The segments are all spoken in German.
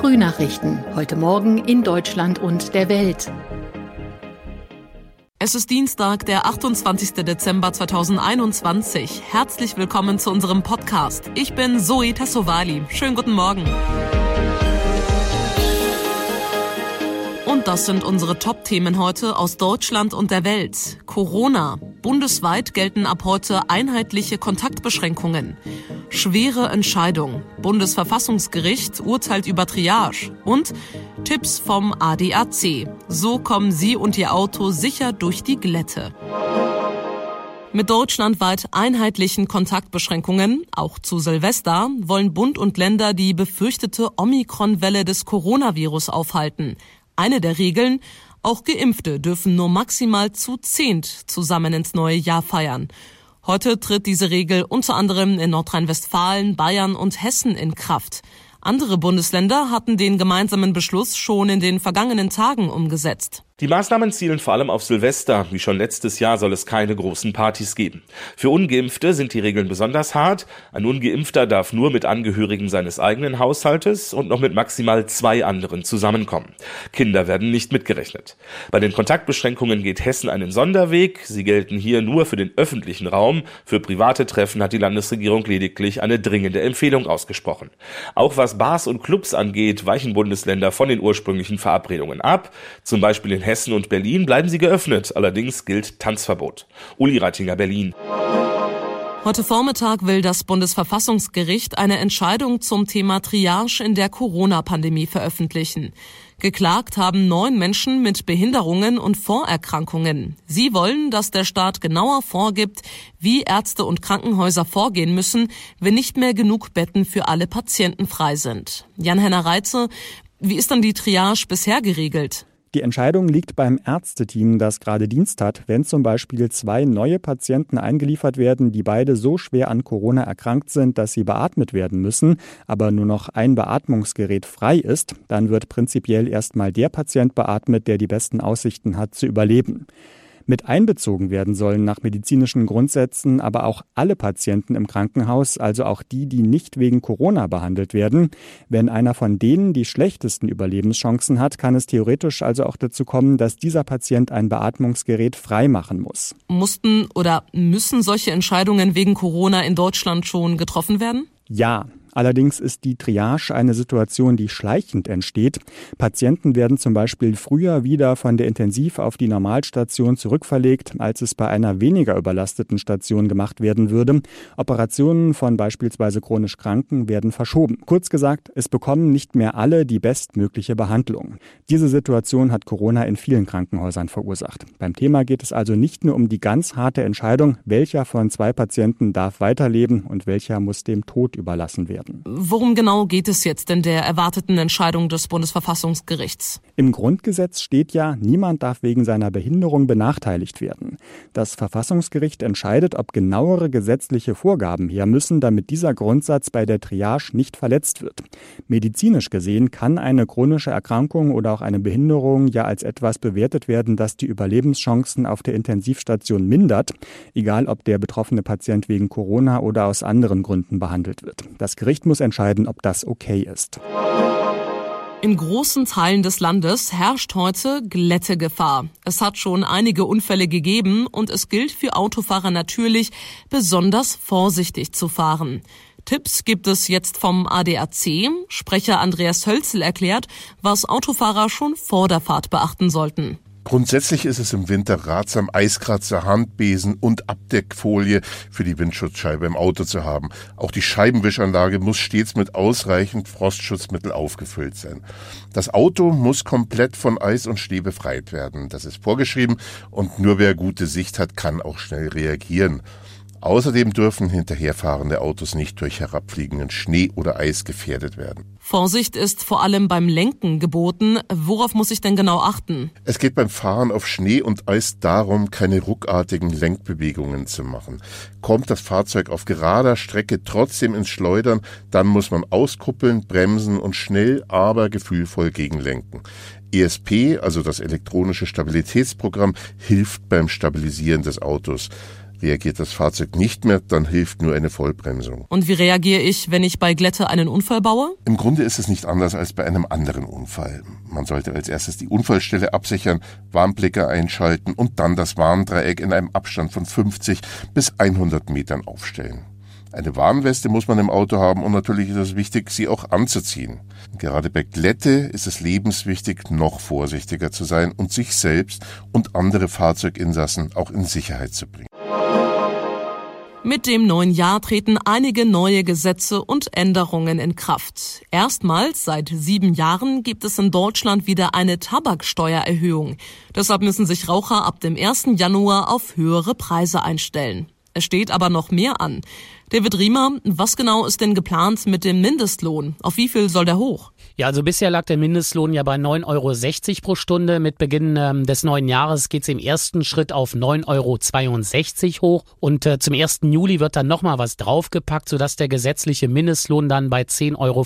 Frühnachrichten. Heute Morgen in Deutschland und der Welt. Es ist Dienstag, der 28. Dezember 2021. Herzlich willkommen zu unserem Podcast. Ich bin Zoe Tassovali. Schönen guten Morgen. Und das sind unsere Top-Themen heute aus Deutschland und der Welt. Corona. Bundesweit gelten ab heute einheitliche Kontaktbeschränkungen. Schwere Entscheidung. Bundesverfassungsgericht urteilt über Triage. Und Tipps vom ADAC. So kommen Sie und Ihr Auto sicher durch die Glätte. Mit deutschlandweit einheitlichen Kontaktbeschränkungen, auch zu Silvester, wollen Bund und Länder die befürchtete Omikron-Welle des Coronavirus aufhalten. Eine der Regeln, auch Geimpfte dürfen nur maximal zu zehnt zusammen ins neue Jahr feiern. Heute tritt diese Regel unter anderem in Nordrhein-Westfalen, Bayern und Hessen in Kraft. Andere Bundesländer hatten den gemeinsamen Beschluss schon in den vergangenen Tagen umgesetzt. Die Maßnahmen zielen vor allem auf Silvester. Wie schon letztes Jahr soll es keine großen Partys geben. Für Ungeimpfte sind die Regeln besonders hart. Ein Ungeimpfter darf nur mit Angehörigen seines eigenen Haushaltes und noch mit maximal zwei anderen zusammenkommen. Kinder werden nicht mitgerechnet. Bei den Kontaktbeschränkungen geht Hessen einen Sonderweg. Sie gelten hier nur für den öffentlichen Raum. Für private Treffen hat die Landesregierung lediglich eine dringende Empfehlung ausgesprochen. Auch was Bars und Clubs angeht, weichen Bundesländer von den ursprünglichen Verabredungen ab. Zum Beispiel in und Berlin bleiben sie geöffnet. Allerdings gilt Tanzverbot. Uli Reitinger, Berlin. Heute Vormittag will das Bundesverfassungsgericht eine Entscheidung zum Thema Triage in der Corona-Pandemie veröffentlichen. Geklagt haben neun Menschen mit Behinderungen und Vorerkrankungen. Sie wollen, dass der Staat genauer vorgibt, wie Ärzte und Krankenhäuser vorgehen müssen, wenn nicht mehr genug Betten für alle Patienten frei sind. Jan-Henner Reitze, wie ist dann die Triage bisher geregelt? Die Entscheidung liegt beim Ärzteteam, das gerade Dienst hat, wenn zum Beispiel zwei neue Patienten eingeliefert werden, die beide so schwer an Corona erkrankt sind, dass sie beatmet werden müssen, aber nur noch ein Beatmungsgerät frei ist, dann wird prinzipiell erstmal der Patient beatmet, der die besten Aussichten hat zu überleben. Mit einbezogen werden sollen nach medizinischen Grundsätzen aber auch alle Patienten im Krankenhaus, also auch die, die nicht wegen Corona behandelt werden. Wenn einer von denen die schlechtesten Überlebenschancen hat, kann es theoretisch also auch dazu kommen, dass dieser Patient ein Beatmungsgerät freimachen muss. Mussten oder müssen solche Entscheidungen wegen Corona in Deutschland schon getroffen werden? Ja, Allerdings ist die Triage eine Situation, die schleichend entsteht. Patienten werden zum Beispiel früher wieder von der Intensiv auf die Normalstation zurückverlegt, als es bei einer weniger überlasteten Station gemacht werden würde. Operationen von beispielsweise chronisch Kranken werden verschoben. Kurz gesagt, es bekommen nicht mehr alle die bestmögliche Behandlung. Diese Situation hat Corona in vielen Krankenhäusern verursacht. Beim Thema geht es also nicht nur um die ganz harte Entscheidung, welcher von zwei Patienten darf weiterleben und welcher muss dem Tod überlassen werden werden. Worum genau geht es jetzt in der erwarteten Entscheidung des Bundesverfassungsgerichts? Im Grundgesetz steht ja, niemand darf wegen seiner Behinderung benachteiligt werden. Das Verfassungsgericht entscheidet, ob genauere gesetzliche Vorgaben her müssen, damit dieser Grundsatz bei der Triage nicht verletzt wird. Medizinisch gesehen kann eine chronische Erkrankung oder auch eine Behinderung ja als etwas bewertet werden, das die Überlebenschancen auf der Intensivstation mindert, egal ob der betroffene Patient wegen Corona oder aus anderen Gründen behandelt wird. Das Gericht Gericht muss entscheiden, ob das okay ist. In großen Teilen des Landes herrscht heute Glättegefahr. Es hat schon einige Unfälle gegeben und es gilt für Autofahrer natürlich, besonders vorsichtig zu fahren. Tipps gibt es jetzt vom ADAC. Sprecher Andreas Hölzel erklärt, was Autofahrer schon vor der Fahrt beachten sollten. Grundsätzlich ist es im Winter ratsam, Eiskratzer, Handbesen und Abdeckfolie für die Windschutzscheibe im Auto zu haben. Auch die Scheibenwischanlage muss stets mit ausreichend Frostschutzmittel aufgefüllt sein. Das Auto muss komplett von Eis und Schnee befreit werden. Das ist vorgeschrieben und nur wer gute Sicht hat, kann auch schnell reagieren. Außerdem dürfen hinterherfahrende Autos nicht durch herabfliegenden Schnee oder Eis gefährdet werden. Vorsicht ist vor allem beim Lenken geboten. Worauf muss ich denn genau achten? Es geht beim Fahren auf Schnee und Eis darum, keine ruckartigen Lenkbewegungen zu machen. Kommt das Fahrzeug auf gerader Strecke trotzdem ins Schleudern, dann muss man auskuppeln, bremsen und schnell, aber gefühlvoll gegenlenken. ESP, also das elektronische Stabilitätsprogramm, hilft beim Stabilisieren des Autos. Reagiert das Fahrzeug nicht mehr, dann hilft nur eine Vollbremsung. Und wie reagiere ich, wenn ich bei Glätte einen Unfall baue? Im Grunde ist es nicht anders als bei einem anderen Unfall. Man sollte als erstes die Unfallstelle absichern, Warnblicker einschalten und dann das Warndreieck in einem Abstand von 50 bis 100 Metern aufstellen. Eine Warnweste muss man im Auto haben und natürlich ist es wichtig, sie auch anzuziehen. Gerade bei Glätte ist es lebenswichtig, noch vorsichtiger zu sein und sich selbst und andere Fahrzeuginsassen auch in Sicherheit zu bringen. Mit dem neuen Jahr treten einige neue Gesetze und Änderungen in Kraft. Erstmals seit sieben Jahren gibt es in Deutschland wieder eine Tabaksteuererhöhung. Deshalb müssen sich Raucher ab dem 1. Januar auf höhere Preise einstellen. Es steht aber noch mehr an. David Riemer, was genau ist denn geplant mit dem Mindestlohn? Auf wie viel soll der hoch? Ja, also bisher lag der Mindestlohn ja bei 9,60 Euro pro Stunde. Mit Beginn ähm, des neuen Jahres geht es im ersten Schritt auf 9,62 Euro hoch und äh, zum 1. Juli wird dann nochmal was draufgepackt, sodass der gesetzliche Mindestlohn dann bei 10,45 Euro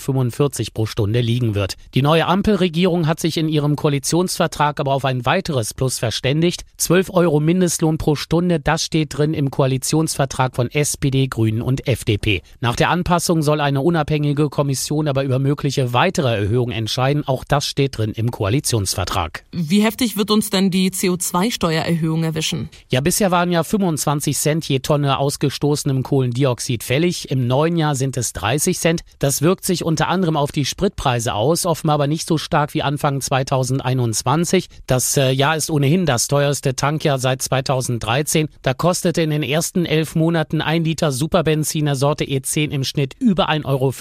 pro Stunde liegen wird. Die neue Ampelregierung hat sich in ihrem Koalitionsvertrag aber auf ein weiteres Plus verständigt. 12 Euro Mindestlohn pro Stunde, das steht drin im Koalitionsvertrag von SPD, Grünen und FDP. Nach der Anpassung soll eine unabhängige Kommission aber über mögliche weitere Steuererhöhung entscheiden. Auch das steht drin im Koalitionsvertrag. Wie heftig wird uns denn die CO2-Steuererhöhung erwischen? Ja, bisher waren ja 25 Cent je Tonne ausgestoßenem Kohlendioxid fällig. Im neuen Jahr sind es 30 Cent. Das wirkt sich unter anderem auf die Spritpreise aus, offenbar aber nicht so stark wie Anfang 2021. Das äh, Jahr ist ohnehin das teuerste Tankjahr seit 2013. Da kostete in den ersten elf Monaten ein Liter Superbenziner Sorte E10 im Schnitt über 1,50 Euro.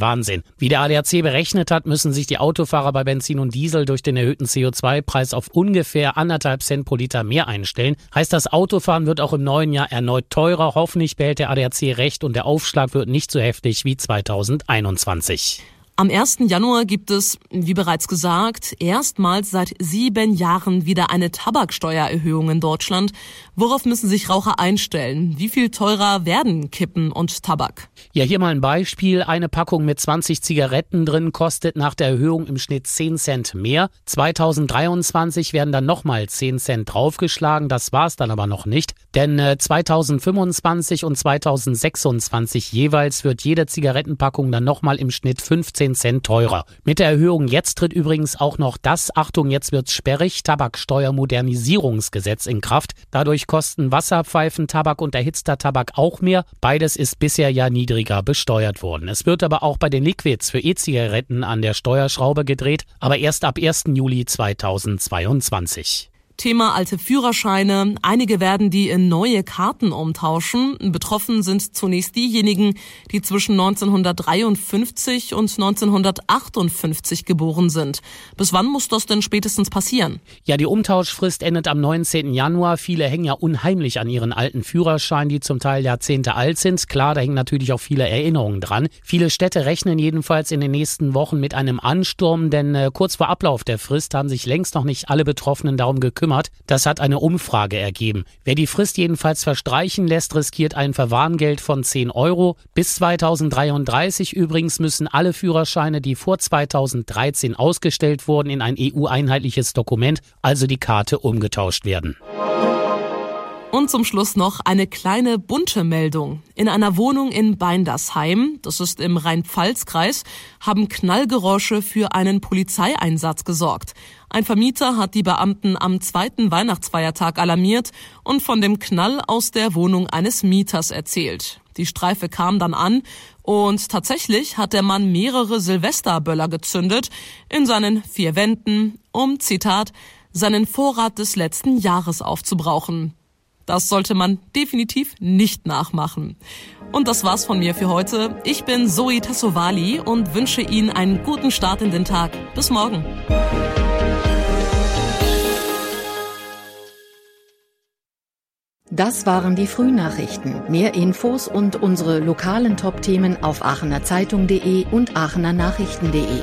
Wahnsinn. Wie der ADAC berechnet hat, Monat müssen sich die Autofahrer bei Benzin und Diesel durch den erhöhten CO2-Preis auf ungefähr anderthalb Cent pro Liter mehr einstellen. Heißt, das Autofahren wird auch im neuen Jahr erneut teurer. Hoffentlich behält der ADAC recht und der Aufschlag wird nicht so heftig wie 2021. Am 1. Januar gibt es, wie bereits gesagt, erstmals seit sieben Jahren wieder eine Tabaksteuererhöhung in Deutschland. Worauf müssen sich Raucher einstellen? Wie viel teurer werden Kippen und Tabak? Ja, hier mal ein Beispiel. Eine Packung mit 20 Zigaretten drin kostet nach der Erhöhung im Schnitt 10 Cent mehr. 2023 werden dann nochmal 10 Cent draufgeschlagen. Das war's dann aber noch nicht. Denn 2025 äh, und 2026 jeweils wird jede Zigarettenpackung dann nochmal im Schnitt 15 10 Cent teurer. Mit der Erhöhung jetzt tritt übrigens auch noch das, Achtung, jetzt wird's sperrig, Tabaksteuermodernisierungsgesetz in Kraft. Dadurch kosten Wasserpfeifen, Tabak und erhitzter Tabak auch mehr. Beides ist bisher ja niedriger besteuert worden. Es wird aber auch bei den Liquids für E-Zigaretten an der Steuerschraube gedreht, aber erst ab 1. Juli 2022. Thema alte Führerscheine. Einige werden die in neue Karten umtauschen. Betroffen sind zunächst diejenigen, die zwischen 1953 und 1958 geboren sind. Bis wann muss das denn spätestens passieren? Ja, die Umtauschfrist endet am 19. Januar. Viele hängen ja unheimlich an ihren alten Führerscheinen, die zum Teil Jahrzehnte alt sind. Klar, da hängen natürlich auch viele Erinnerungen dran. Viele Städte rechnen jedenfalls in den nächsten Wochen mit einem Ansturm, denn äh, kurz vor Ablauf der Frist haben sich längst noch nicht alle Betroffenen darum gekümmert gekümmert. Das hat eine Umfrage ergeben. Wer die Frist jedenfalls verstreichen lässt, riskiert ein Verwarngeld von 10 Euro. Bis 2033 übrigens müssen alle Führerscheine, die vor 2013 ausgestellt wurden, in ein EU-einheitliches Dokument, also die Karte, umgetauscht werden. Und zum Schluss noch eine kleine bunte Meldung. In einer Wohnung in Beindersheim, das ist im Rhein-Pfalz-Kreis, haben Knallgeräusche für einen Polizeieinsatz gesorgt. Ein Vermieter hat die Beamten am zweiten Weihnachtsfeiertag alarmiert und von dem Knall aus der Wohnung eines Mieters erzählt. Die Streife kam dann an und tatsächlich hat der Mann mehrere Silvesterböller gezündet in seinen vier Wänden, um, Zitat, seinen Vorrat des letzten Jahres aufzubrauchen. Das sollte man definitiv nicht nachmachen. Und das war's von mir für heute. Ich bin Zoe Tassovali und wünsche Ihnen einen guten Start in den Tag. Bis morgen. Das waren die Frühnachrichten. Mehr Infos und unsere lokalen Top-Themen auf aachenerzeitung.de und aachenernachrichten.de.